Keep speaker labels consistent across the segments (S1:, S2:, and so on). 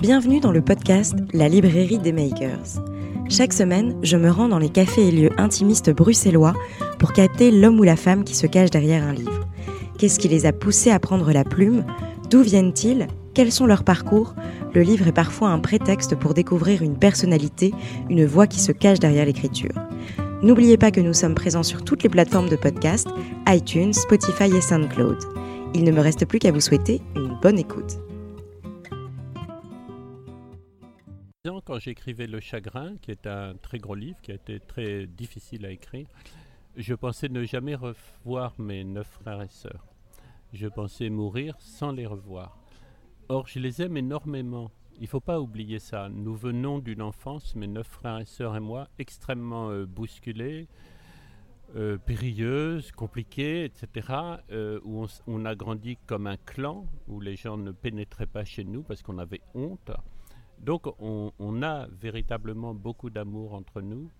S1: Bienvenue dans le podcast La librairie des makers. Chaque semaine, je me rends dans les cafés et lieux intimistes bruxellois pour capter l'homme ou la femme qui se cache derrière un livre. Qu'est-ce qui les a poussés à prendre la plume? D'où viennent-ils? Quels sont leurs parcours? Le livre est parfois un prétexte pour découvrir une personnalité, une voix qui se cache derrière l'écriture. N'oubliez pas que nous sommes présents sur toutes les plateformes de podcast, iTunes, Spotify et SoundCloud. Il ne me reste plus qu'à vous souhaiter une bonne écoute.
S2: Quand j'écrivais Le Chagrin, qui est un très gros livre, qui a été très difficile à écrire, je pensais ne jamais revoir mes neuf frères et sœurs. Je pensais mourir sans les revoir. Or, je les aime énormément. Il ne faut pas oublier ça. Nous venons d'une enfance, mes neuf frères et sœurs et moi, extrêmement euh, bousculés, euh, périlleuse, compliquée, etc., euh, où on, a grandi comme un clan, où les gens ne pénétraient pas chez nous parce qu'on avait honte. Donc on, a véritablement beaucoup d'amour entre nous,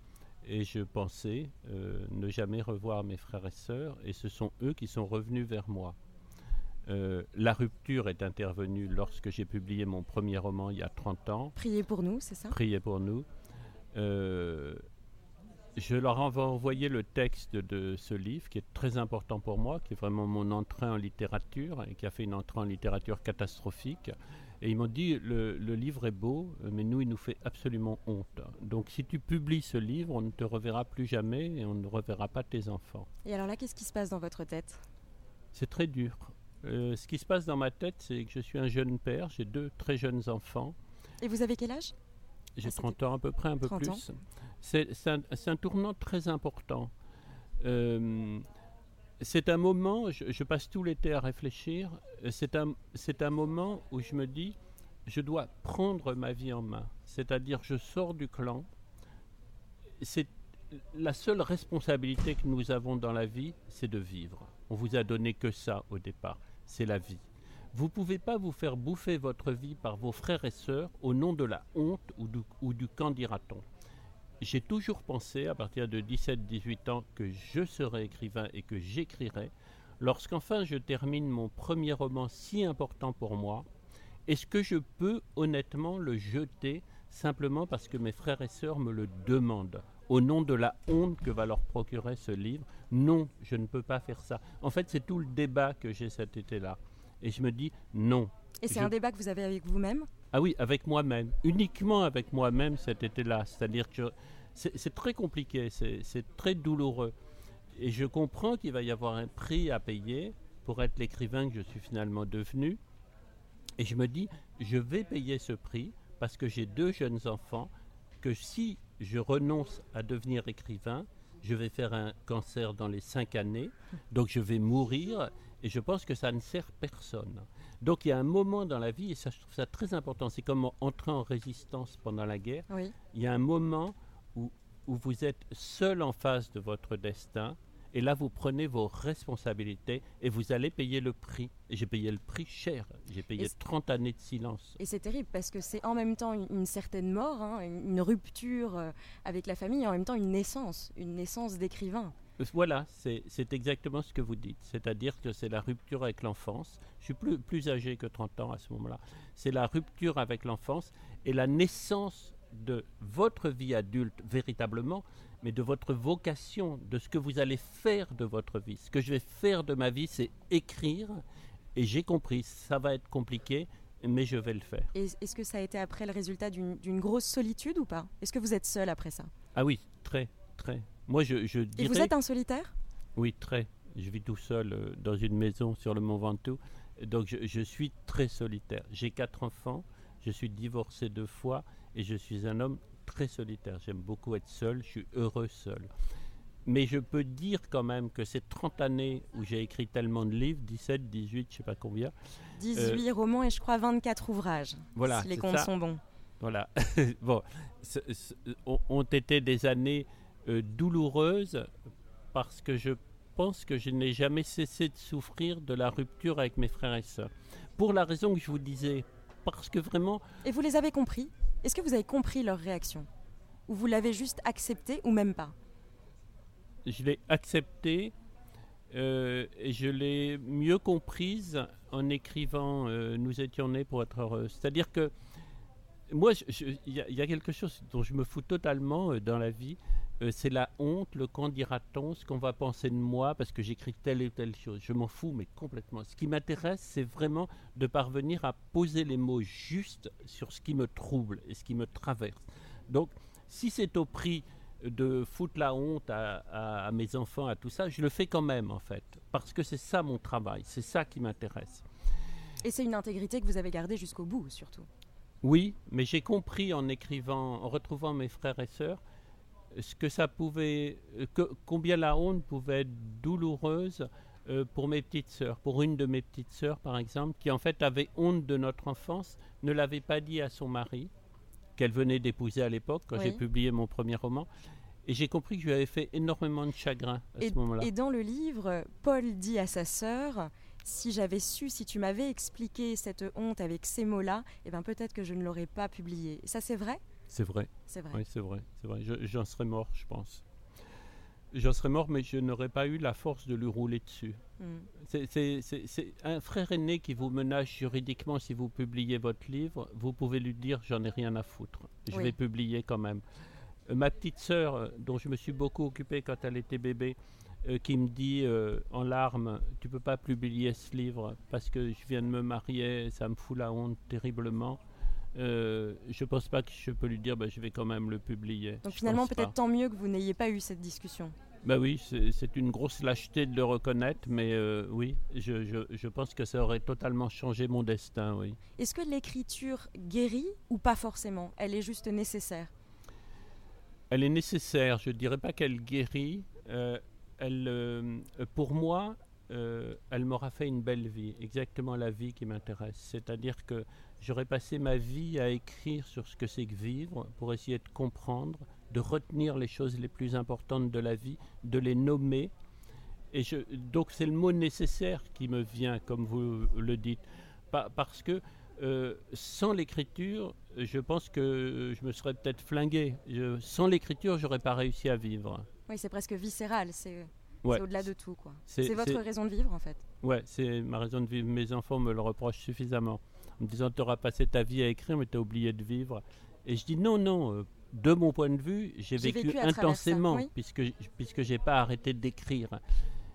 S2: et je pensais euh, ne jamais revoir mes frères et sœurs, et ce sont eux qui sont revenus vers moi. la rupture est intervenue lorsque j'ai publié mon premier roman il y a 30 ans.
S1: Priez pour nous, c'est ça?
S2: Priez pour nous je leur ai envoyé le texte de ce livre qui est très important pour moi, qui est vraiment mon entrée en littérature et qui a fait une entrée en littérature catastrophique. Et ils m'ont dit le, livre est beau, mais nous, il nous fait absolument honte. Donc si tu publies ce livre, on ne te reverra plus jamais et on ne reverra pas tes enfants.
S1: Et alors là, qu'est-ce qui se passe dans votre tête?
S2: C'est très dur. Euh, ce qui se passe dans ma tête, c'est que je suis un jeune père, j'ai deux très jeunes enfants.
S1: Et vous avez quel âge?
S2: J'ai 30 ans à peu près, un peu plus. C'est un, tournant très important. Euh, c'est un moment, je, passe tout l'été à réfléchir, c'est un, moment où je me dis, je dois prendre ma vie en main. C'est-à-dire, je sors du clan. C'est la seule responsabilité que nous avons dans la vie, c'est de vivre. On vous a donné que ça au départ, c'est la vie. Vous ne pouvez pas vous faire bouffer votre vie par vos frères et sœurs au nom de la honte ou du, ou du on j'ai toujours pensé, à partir de 17-18 ans, que je serais écrivain et que j'écrirais. Lorsqu'enfin je termine mon premier roman si important pour moi, est-ce que je peux honnêtement le jeter simplement parce que mes frères et sœurs me le demandent au nom de la honte que va leur procurer ce livre? Non, je ne peux pas faire ça. En fait, c'est tout le débat que j'ai cet été-là. Et je me dis non.
S1: Et c'est un débat que vous avez avec vous-même?
S2: Ah oui, avec moi-même, uniquement avec moi-même cet été-là. C'est-à-dire que c'est très compliqué, c'est très douloureux. Et je comprends qu'il va y avoir un prix à payer pour être l'écrivain que je suis finalement devenu. Et je me dis, je vais payer ce prix parce que j'ai deux jeunes enfants que si je renonce à devenir écrivain, je vais faire un cancer dans les cinq années, donc je vais mourir, et je pense que ça ne sert personne. Donc il y a un moment dans la vie, et ça je trouve ça très important, c'est comme entrer en résistance pendant la guerre, il y a un moment où, où vous êtes seul en face de votre destin, et là, vous prenez vos responsabilités et vous allez payer le prix. Et j'ai payé le prix cher. J'ai payé 30 années de silence.
S1: Et c'est terrible parce que c'est en même temps une, certaine mort, hein, une rupture euh, avec la famille, et en même temps une naissance, une naissance d'écrivain.
S2: Voilà, c'est exactement ce que vous dites. C'est-à-dire que c'est la rupture avec l'enfance. Je suis plus, plus âgé que 30 ans à ce moment-là. C'est la rupture avec l'enfance et la naissance de votre vie adulte véritablement, mais de votre vocation, de ce que vous allez faire de votre vie. Ce que je vais faire de ma vie, c'est écrire. Et j'ai compris, ça va être compliqué, mais je vais le faire.
S1: Est-ce que ça a été après le résultat d'une grosse solitude ou pas? Est-ce que vous êtes seul après ça?
S2: Ah oui, très, très. Moi, je, je
S1: dirais... Et vous êtes un solitaire?
S2: Oui, très. Je vis tout seul euh, dans une maison sur le Mont Ventoux. Donc, je, je suis très solitaire. J'ai quatre enfants. Je suis divorcé deux fois et je suis un homme très solitaire. J'aime beaucoup être seul. Je suis heureux seul. Mais je peux dire quand même que ces 30 années où j'ai écrit tellement de livres, 17, 18, je sais pas combien.
S1: 18 euh, romans et je crois 24 ouvrages. Voilà. Si les comptes sont bons.
S2: Voilà. bon, ont été des années douloureuse parce que je pense que je n'ai jamais cessé de souffrir de la rupture avec mes frères et sœurs. Pour la raison que je vous disais, parce que vraiment...
S1: Et vous les avez compris? Est-ce que vous avez compris leur réaction? Ou vous l'avez juste accepté ou même pas?
S2: Je l'ai accepté euh, et je l'ai mieux comprise en écrivant euh, Nous étions nés pour être heureux. C'est-à-dire que moi, il y, a quelque chose dont je me fous totalement euh, dans la vie. Euh, c'est la honte, le quand dira-t-on, ce qu'on va penser de moi parce que j'écris telle ou telle chose. Je m'en fous, mais complètement. Ce qui m'intéresse, c'est vraiment de parvenir à poser les mots justes sur ce qui me trouble et ce qui me traverse. Donc, si c'est au prix de foutre la honte à, mes enfants, à tout ça, je le fais quand même, en fait. Parce que c'est ça mon travail, c'est ça qui m'intéresse.
S1: Et c'est une intégrité que vous avez gardée jusqu'au bout, surtout.
S2: Oui, mais j'ai compris en écrivant, en retrouvant mes frères et sœurs, ce que ça pouvait, que, combien la honte pouvait être douloureuse euh, pour mes petites sœurs. Pour une de mes petites sœurs, par exemple, qui en fait avait honte de notre enfance, ne l'avait pas dit à son mari, qu'elle venait d'épouser à l'époque, quand j'ai publié mon premier roman. Et j'ai compris que je lui avais fait énormément de chagrin à ce moment-là.
S1: Et dans le livre, Paul dit à sa sœur si j'avais su, si tu m'avais expliqué cette honte avec ces mots-là, eh ben peut-être que je ne l'aurais pas publié. Ça, c'est vrai?
S2: C'est vrai.
S1: C'est vrai.
S2: Oui, c'est vrai. C'est vrai. J'en serais mort, je pense. J'en serais mort, mais je n'aurais pas eu la force de lui rouler dessus. Hmm. C'est un frère aîné qui vous menace juridiquement si vous publiez votre livre. Vous pouvez lui dire j'en ai rien à foutre. Je vais publier quand même. Euh, ma petite sœur, euh, dont je me suis beaucoup occupé quand elle était bébé, euh, qui me dit euh, en larmes Tu peux pas publier ce livre parce que je viens de me marier, ça me fout la honte terriblement. Euh, je pense pas que je peux lui dire bah, Je vais quand même le publier.
S1: Donc finalement, peut-être tant mieux que vous n'ayez pas eu cette discussion.
S2: Bah oui, c'est une grosse lâcheté de le reconnaître, mais euh, oui, je, je, je, pense que ça aurait totalement changé mon destin, oui.
S1: Est-ce que l'écriture guérit ou pas forcément? Elle est juste nécessaire?
S2: Elle est nécessaire, je ne dirais pas qu'elle guérit. Euh, elle, euh, pour moi, euh, elle m'aura fait une belle vie, exactement la vie qui m'intéresse. C'est-à-dire que j'aurais passé ma vie à écrire sur ce que c'est que vivre, pour essayer de comprendre, de retenir les choses les plus importantes de la vie, de les nommer. Et donc c'est le mot nécessaire qui me vient, comme vous le dites, parce que euh, sans l'écriture, je pense que je me serais peut-être flingué. sans l'écriture, j'aurais pas réussi à vivre.
S1: Oui, c'est presque viscéral, c'est au-delà de tout. quoi. C'est votre raison de vivre en fait.
S2: Ouais, c'est ma raison de vivre. Mes enfants me le reprochent suffisamment. En me disant, tu auras passé ta vie à écrire, mais tu as oublié de vivre. Et je dis, non, non, euh, de mon point de vue, j'ai vécu, intensément, puisque, puisque je n'ai pas arrêté d'écrire.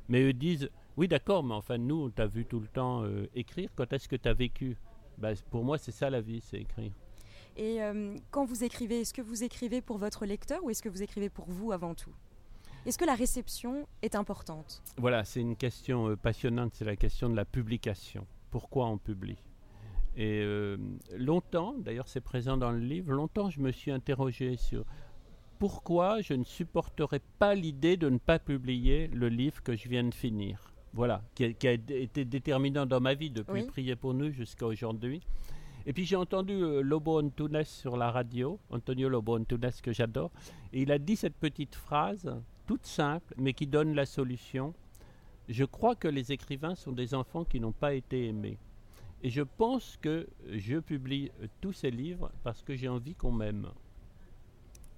S2: Mais eux disent, oui d'accord, mais enfin nous, on t'a vu tout le temps euh, écrire, quand est-ce que tu as vécu? Bah, Pour moi, c'est ça la vie, c'est écrire.
S1: Et euh, quand vous écrivez, est-ce que vous écrivez pour votre lecteur ou est-ce que vous écrivez pour vous avant tout? Est-ce que la réception est importante?
S2: Voilà, c'est une question euh, passionnante, c'est la question de la publication. Pourquoi on publie? Et euh, longtemps, d'ailleurs c'est présent dans le livre, longtemps je me suis interrogé sur pourquoi je ne supporterais pas l'idée de ne pas publier le livre que je viens de finir. Voilà, qui a, été déterminant dans ma vie depuis Prier pour nous jusqu'à aujourd'hui. Et puis j'ai entendu euh, Lobo Antunes sur la radio, Antonio Lobo Antunes que j'adore, et il a dit cette petite phrase toute simple, mais qui donne la solution. Je crois que les écrivains sont des enfants qui n'ont pas été aimés. Et je pense que je publie tous ces livres parce que j'ai envie qu'on m'aime.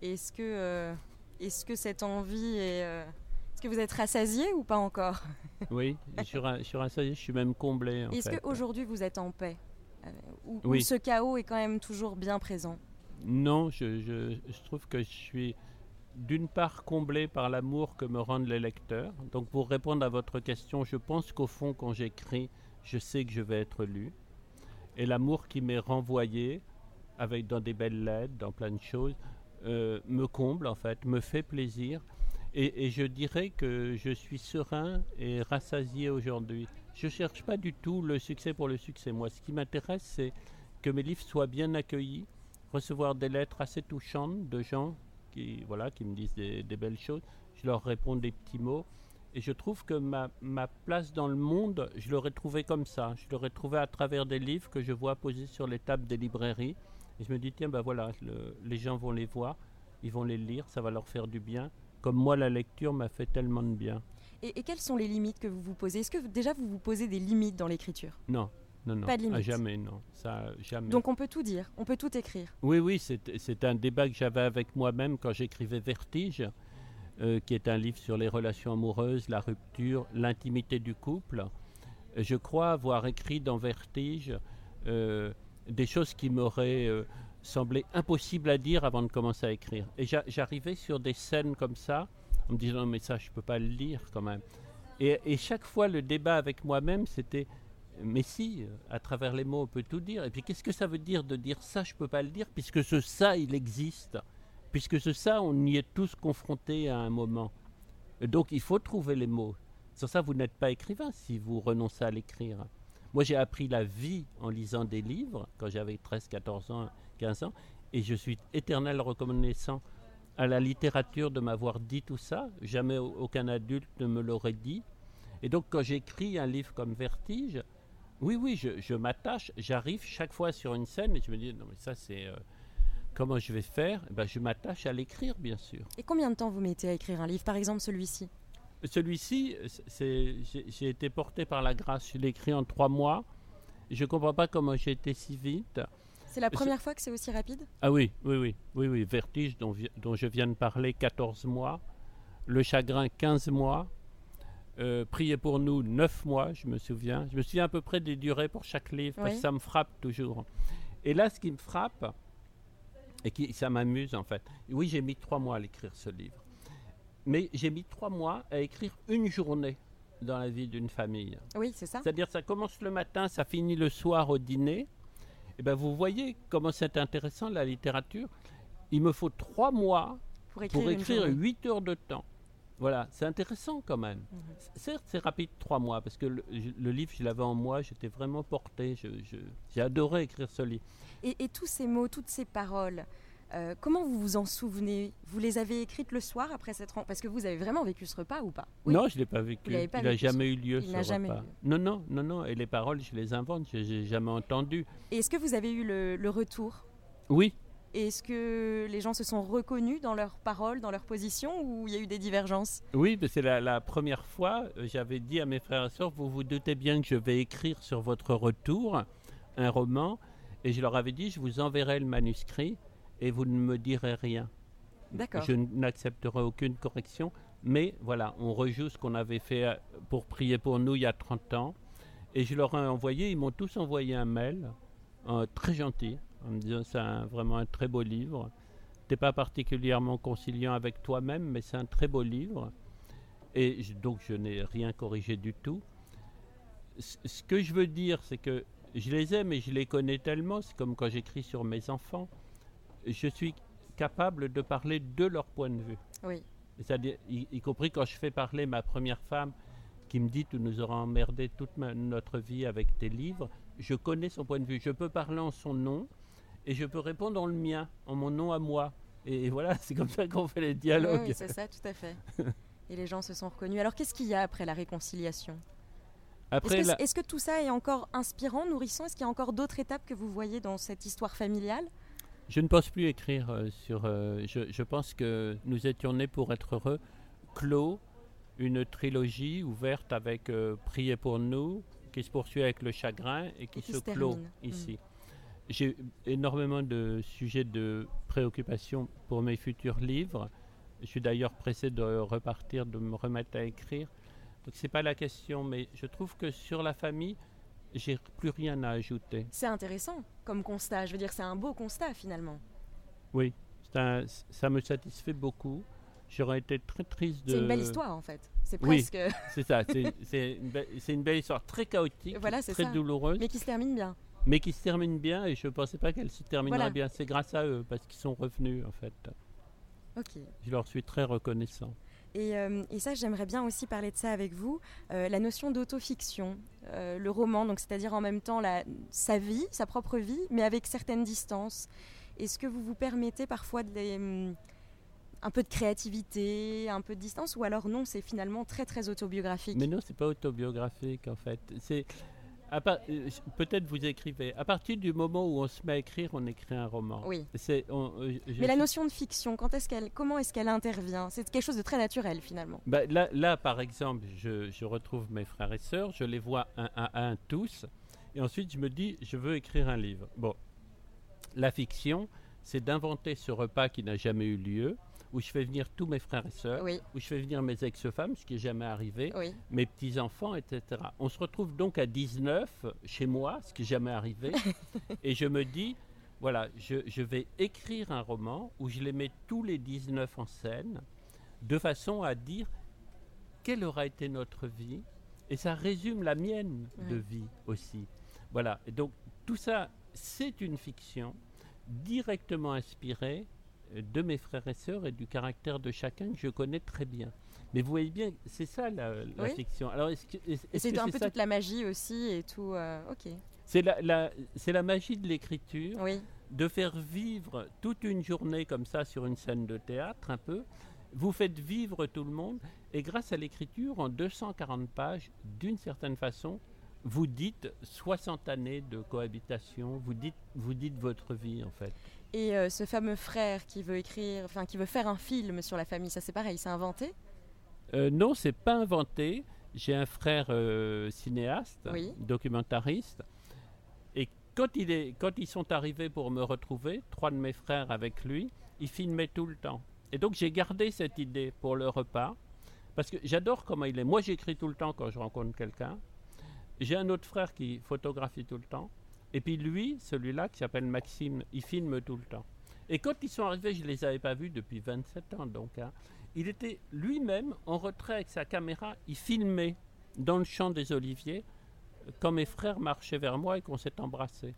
S1: Est-ce que, euh, est-ce que cette envie est... Euh, est-ce que vous êtes rassasié ou pas encore?
S2: Oui, je suis, rassasié, je suis même comblé.
S1: Est-ce qu'aujourd'hui vous êtes en paix euh, ou, oui. ce chaos est quand même toujours bien présent?
S2: Non, je, je trouve que je suis d'une part comblé par l'amour que me rendent les lecteurs. Donc pour répondre à votre question, je pense qu'au fond, quand j'écris, je sais que je vais être lu. Et l'amour qui m'est renvoyé, avec dans des belles lettres, dans plein de choses, euh, me comble en fait, me fait plaisir. Et, je dirais que je suis serein et rassasié aujourd'hui. Je ne cherche pas du tout le succès pour le succès. Moi, ce qui m'intéresse, c'est que mes livres soient bien accueillis, recevoir des lettres assez touchantes de gens qui, voilà, qui me disent des, belles choses. Je leur réponds des petits mots. Et je trouve que ma, ma place dans le monde, je l'aurais trouvé comme ça. Je l'aurais trouvé à travers des livres que je vois posés sur les tables des librairies. Et je me dis, tiens, ben voilà, les gens vont les voir, ils vont les lire, ça va leur faire du bien. Comme moi, la lecture m'a fait tellement de bien.
S1: Et, et, quelles sont les limites que vous vous posez? Est-ce que déjà vous vous posez des limites dans l'écriture?
S2: Non, non, non.
S1: Pas de
S2: jamais, non. Ça, jamais.
S1: Donc on peut tout dire, on peut tout écrire.
S2: Oui, oui, c'est un débat que j'avais avec moi-même quand j'écrivais Vertige, euh, qui est un livre sur les relations amoureuses, la rupture, l'intimité du couple. Je crois avoir écrit dans Vertige euh, des choses qui m'auraient euh, semblait impossible à dire avant de commencer à écrire. Et j'arrivais sur des scènes comme ça, en me disant, mais ça, je ne peux pas le lire quand même. Et, chaque fois, le débat avec moi-même, c'était, mais si, à travers les mots, on peut tout dire. Et puis, qu'est-ce que ça veut dire de dire ça, je ne peux pas le dire, puisque ce ça, il existe. Puisque ce ça, on y est tous confrontés à un moment. donc, il faut trouver les mots. Sur ça, vous n'êtes pas écrivain si vous renoncez à l'écrire. Moi, j'ai appris la vie en lisant des livres quand j'avais 13, 14 ans, 15 ans, et je suis éternel reconnaissant à la littérature de m'avoir dit tout ça. Jamais aucun adulte ne me l'aurait dit. Et donc, quand j'écris un livre comme Vertige, oui, oui, je, m'attache, j'arrive chaque fois sur une scène et je me dis, non, mais ça, c'est. Euh, comment je vais faire? Eh ben, Je m'attache à l'écrire, bien sûr.
S1: Et combien de temps vous mettez à écrire un livre, par exemple celui-ci?
S2: Celui-ci, j'ai été porté par la grâce. Je l'ai écrit en trois mois. Je ne comprends pas comment j'ai été si vite.
S1: C'est la première fois que c'est aussi rapide?
S2: Ah oui, oui, oui, oui, oui. Vertige dont, dont, je viens de parler, 14 mois. Le chagrin, 15 mois. Euh, Priez pour nous, 9 mois, je me souviens. Je me souviens à peu près des durées pour chaque livre, parce que ça me frappe toujours. Et là, ce qui me frappe, et qui, ça m'amuse en fait, oui, j'ai mis 3 mois à l'écrire ce livre. Mais j'ai mis 3 mois à écrire une journée dans la vie d'une famille.
S1: Oui, c'est ça.
S2: C'est-à-dire, ça commence le matin, ça finit le soir au dîner. Et eh ben, vous voyez comment c'est intéressant la littérature. Il me faut trois mois pour écrire, huit heures de temps. Voilà, c'est intéressant quand même. Mhm. Certes, c'est rapide trois mois, parce que le, livre, je l'avais en moi, j'étais vraiment porté, j'ai adoré écrire ce livre.
S1: Et, tous ces mots, toutes ces paroles, euh, comment vous vous en souvenez? Vous les avez écrites le soir après cette rencontre Parce que vous avez vraiment vécu ce repas ou pas?
S2: Non, je ne l'ai pas vécu. Il n'a jamais eu lieu ce repas. Non, non, non, non. Et les paroles, je les invente, je n'ai jamais entendu.
S1: Et est-ce que vous avez eu le, retour?
S2: Oui.
S1: Est-ce que les gens se sont reconnus dans leurs paroles, dans leurs positions, ou il y a eu des divergences?
S2: Oui, c'est la, la, première fois, euh, j'avais dit à mes frères et sœurs, vous vous doutez bien que je vais écrire sur votre retour un roman, et je leur avais dit, je vous enverrai le manuscrit, et vous ne me direz rien.
S1: D'accord.
S2: Je n'accepterai aucune correction, mais voilà, on rejoue ce qu'on avait fait euh, pour prier pour nous il y a 30 ans. Et je leur ai envoyé, ils m'ont tous envoyé un mail, euh, très gentil, en me disant c'est vraiment un très beau livre. T'es pas particulièrement conciliant avec toi-même, mais c'est un très beau livre. Et donc je n'ai rien corrigé du tout. ce que je veux dire, c'est que je les aime et je les connais tellement, c'est comme quand j'écris sur mes enfants je suis capable de parler de leur point de vue.
S1: Oui.
S2: C'est-à-dire, y, compris quand je fais parler ma première femme qui me dit Tu nous auras emmerdé toute notre vie avec tes livres, je connais son point de vue. Je peux parler en son nom et je peux répondre en le mien, en mon nom à moi. Et, voilà, c'est comme ça qu'on fait les dialogues.
S1: Oui, c'est ça, tout à fait. et les gens se sont reconnus. Alors, qu'est-ce qu'il y a après la réconciliation? Est-ce que, que, tout ça est encore inspirant, nourrissant? Est-ce qu'il y a encore d'autres étapes que vous voyez dans cette histoire familiale?
S2: Je ne pense plus écrire euh, sur. Euh, je, pense que nous étions nés pour être heureux. Clos, une trilogie ouverte avec euh, Priez pour nous, qui se poursuit avec le chagrin et qui, se, clôt mm. ici. J'ai énormément de sujets de préoccupation pour mes futurs livres. Je suis d'ailleurs pressé de repartir, de me remettre à écrire. Donc c'est pas la question, mais je trouve que sur la famille, j'ai plus rien à ajouter.
S1: C'est intéressant comme constat. Je veux dire, c'est un beau constat finalement.
S2: Oui, ça me satisfait beaucoup. J'aurais été très triste de.
S1: C'est une belle histoire en fait. C'est presque.
S2: Oui, c'est ça. C'est une, belle histoire très chaotique, très douloureuse.
S1: Mais qui se termine bien.
S2: Mais qui se termine bien et je ne pensais pas qu'elle se terminerait bien. C'est grâce à eux parce qu'ils sont revenus en fait.
S1: Ok.
S2: Je leur suis très reconnaissant.
S1: Euh, et, ça, j'aimerais bien aussi parler de ça avec vous. Euh, la notion d'autofiction, euh, le roman, donc c'est-à-dire en même temps la, sa vie, sa propre vie, mais avec certaines distances. Est-ce que vous vous permettez parfois de hum, un peu de créativité, un peu de distance, ou alors non, c'est finalement très très autobiographique?
S2: Mais non, c'est pas autobiographique en fait. C'est peut-être vous écrivez. À partir du moment où on se met à écrire, on écrit un roman.
S1: Oui. Euh, Mais la notion de fiction, quand est-ce qu'elle, comment est-ce qu'elle intervient? C'est quelque chose de très naturel finalement.
S2: Bah, là, là, par exemple, je, retrouve mes frères et sœurs, je les vois un à un, tous, et ensuite je me dis, je veux écrire un livre. Bon, la fiction, c'est d'inventer ce repas qui n'a jamais eu lieu où je fais venir tous mes frères et sœurs, où je fais venir mes ex-femmes, ce qui n'est jamais arrivé, mes petits-enfants, etc. On se retrouve donc à 19 chez moi, ce qui n'est jamais arrivé, et je me dis, voilà, je, vais écrire un roman où je les mets tous les 19 en scène, de façon à dire quelle aura été notre vie, et ça résume la mienne de vie aussi. Voilà, et donc tout ça, c'est une fiction directement inspirée de mes frères et sœurs et du caractère de chacun que je connais très bien. Mais vous voyez bien, c'est ça la, fiction.
S1: Alors, c'est un peu toute la magie aussi et tout. Euh, ok.
S2: C'est la, la, la magie de l'écriture, de faire vivre toute une journée comme ça sur une scène de théâtre, un peu. Vous faites vivre tout le monde, et grâce à l'écriture, en 240 pages, d'une certaine façon, vous dites 60 années de cohabitation, vous dites, vous dites votre vie en fait.
S1: Et euh, ce fameux frère qui veut écrire, enfin qui veut faire un film sur la famille, ça c'est pareil, c'est inventé?
S2: Euh, Non, c'est pas inventé. J'ai un frère euh, cinéaste, documentariste, et quand, il est, quand ils sont arrivés pour me retrouver, trois de mes frères avec lui, ils filmaient tout le temps. Et donc j'ai gardé cette idée pour le repas, parce que j'adore comment il est. Moi j'écris tout le temps quand je rencontre quelqu'un. J'ai un autre frère qui photographie tout le temps. Et puis lui, celui-là qui s'appelle Maxime, il filme tout le temps. Et quand ils sont arrivés, je ne les avais pas vus depuis 27 ans. Donc, hein, il était lui-même en retrait avec sa caméra, il filmait dans le champ des oliviers quand mes frères marchaient vers moi et qu'on s'est embrassés.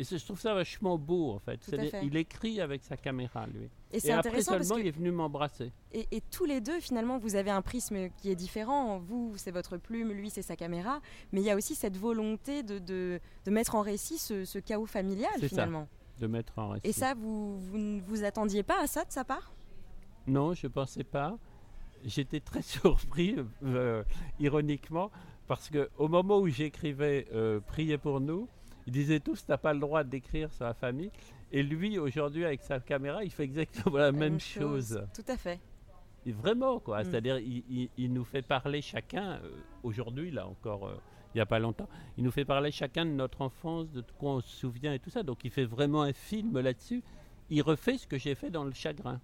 S2: Et je trouve ça vachement beau, en fait. Il écrit avec sa caméra, lui. Et, c'est intéressant après seulement, il est venu m'embrasser.
S1: Et, tous les deux, finalement, vous avez un prisme qui est différent. Vous, c'est votre plume, lui, c'est sa caméra. Mais il y a aussi cette volonté de, de, mettre en récit ce, chaos familial, finalement.
S2: Ça, de mettre en récit.
S1: Et ça, vous, vous ne vous attendiez pas à ça de sa part?
S2: Non, je ne pensais pas. J'étais très surpris, euh, ironiquement, parce qu'au moment où j'écrivais euh, Priez pour nous, ils disaient tous, t'as pas le droit d'écrire sur la famille. Et lui, aujourd'hui, avec sa caméra, il fait exactement la, même, chose.
S1: Tout à fait.
S2: Et vraiment, quoi. Mm. C'est-à-dire, il, nous fait parler chacun, euh, aujourd'hui, là encore, euh, il n'y a pas longtemps, il nous fait parler chacun de notre enfance, de quoi on se souvient et tout ça. Donc, il fait vraiment un film là-dessus. Il refait ce que j'ai fait dans le chagrin.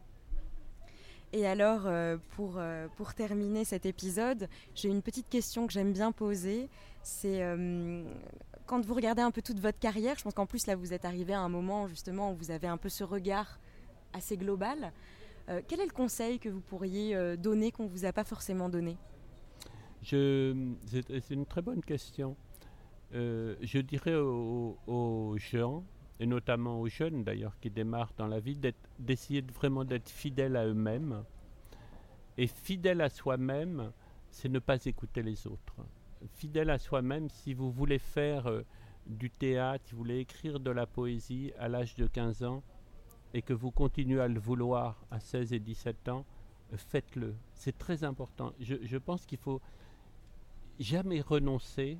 S1: Et alors, euh, pour, pour terminer cet épisode, j'ai une petite question que j'aime bien poser. C'est quand vous regardez un peu toute votre carrière, je pense qu'en plus là vous êtes arrivé à un moment justement où vous avez un peu ce regard assez global. Euh, quel est le conseil que vous pourriez euh, donner qu'on ne vous a pas forcément donné?
S2: C'est une très bonne question. Euh, je dirais aux, gens, et notamment aux jeunes d'ailleurs qui démarrent dans la vie, d'essayer vraiment d'être fidèles à eux-mêmes. Et fidèle à soi-même, c'est ne pas écouter les autres fidèle à soi-même, si vous voulez faire euh, du théâtre, si vous voulez écrire de la poésie à l'âge de 15 ans et que vous continuez à le vouloir à 16 et 17 ans, euh, faites-le. C'est très important. Je, pense qu'il faut jamais renoncer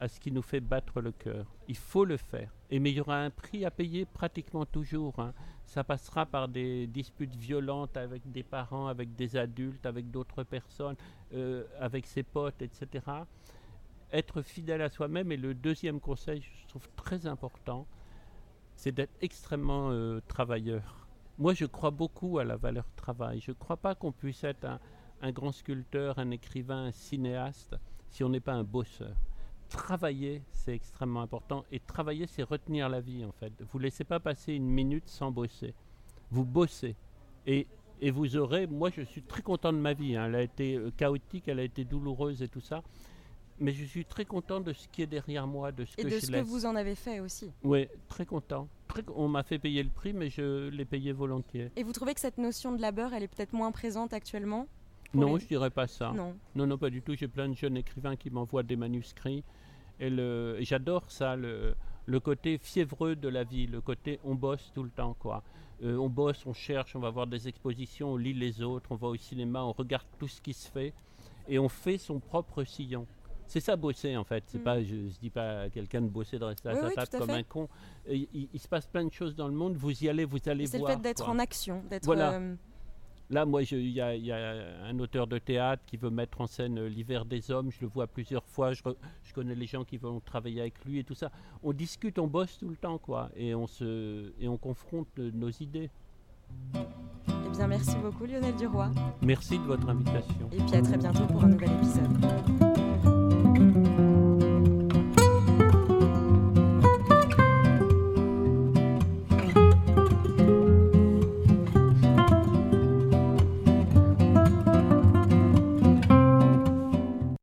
S2: à ce qui nous fait battre le cœur. Il faut le faire. Et mais il y aura un prix à payer pratiquement toujours. Hein. Ça passera par des disputes violentes avec des parents, avec des adultes, avec d'autres personnes, euh, avec ses potes, etc être fidèle à soi-même. Et le deuxième conseil, je trouve très important, c'est d'être extrêmement euh, travailleur. Moi, je crois beaucoup à la valeur travail. Je ne crois pas qu'on puisse être un, grand sculpteur, un écrivain, un cinéaste, si on n'est pas un bosseur. Travailler, c'est extrêmement important. Et travailler, c'est retenir la vie, en fait. Vous ne laissez pas passer une minute sans bosser. Vous bossez. Et, et vous aurez, moi je suis très content de ma vie, hein. elle a été euh, chaotique, elle a été douloureuse et tout ça, mais je suis très content de ce qui est derrière moi, de ce
S1: Et
S2: que
S1: de ce que vous en avez fait aussi.
S2: Oui, très content. on m'a fait payer le prix, mais je l'ai payé volontiers.
S1: Et vous trouvez que cette notion de labeur, elle est peut-être moins présente actuellement?
S2: Non, je je dirais pas ça. Non. non, non, pas du tout. J'ai plein de jeunes écrivains qui m'envoient des manuscrits. Et, et j'adore ça, le, le, côté fiévreux de la vie, le côté on bosse tout le temps, quoi. Euh, on bosse, on cherche, on va voir des expositions, on lit les autres, on va au cinéma, on regarde tout ce qui se fait. Et on fait son propre sillon. C'est ça bosser en fait. C'est mm. pas, je, ne dis pas à quelqu'un de bosser, de rester à sa table comme un con. Il, se passe plein de choses dans le monde. Vous y allez, vous allez voir.
S1: C'est le fait d'être en action, d'être.
S2: Voilà. Euh, Là, moi, il y, a un auteur de théâtre qui veut mettre en scène euh, l'hiver des hommes. Je le vois plusieurs fois. Je, je, connais les gens qui vont travailler avec lui et tout ça. On discute, on bosse tout le temps, quoi, et on se et on confronte euh, nos idées.
S1: Eh bien, merci beaucoup, Lionel Duroy.
S2: Merci de votre invitation.
S1: Et puis à très bientôt pour un nouvel épisode.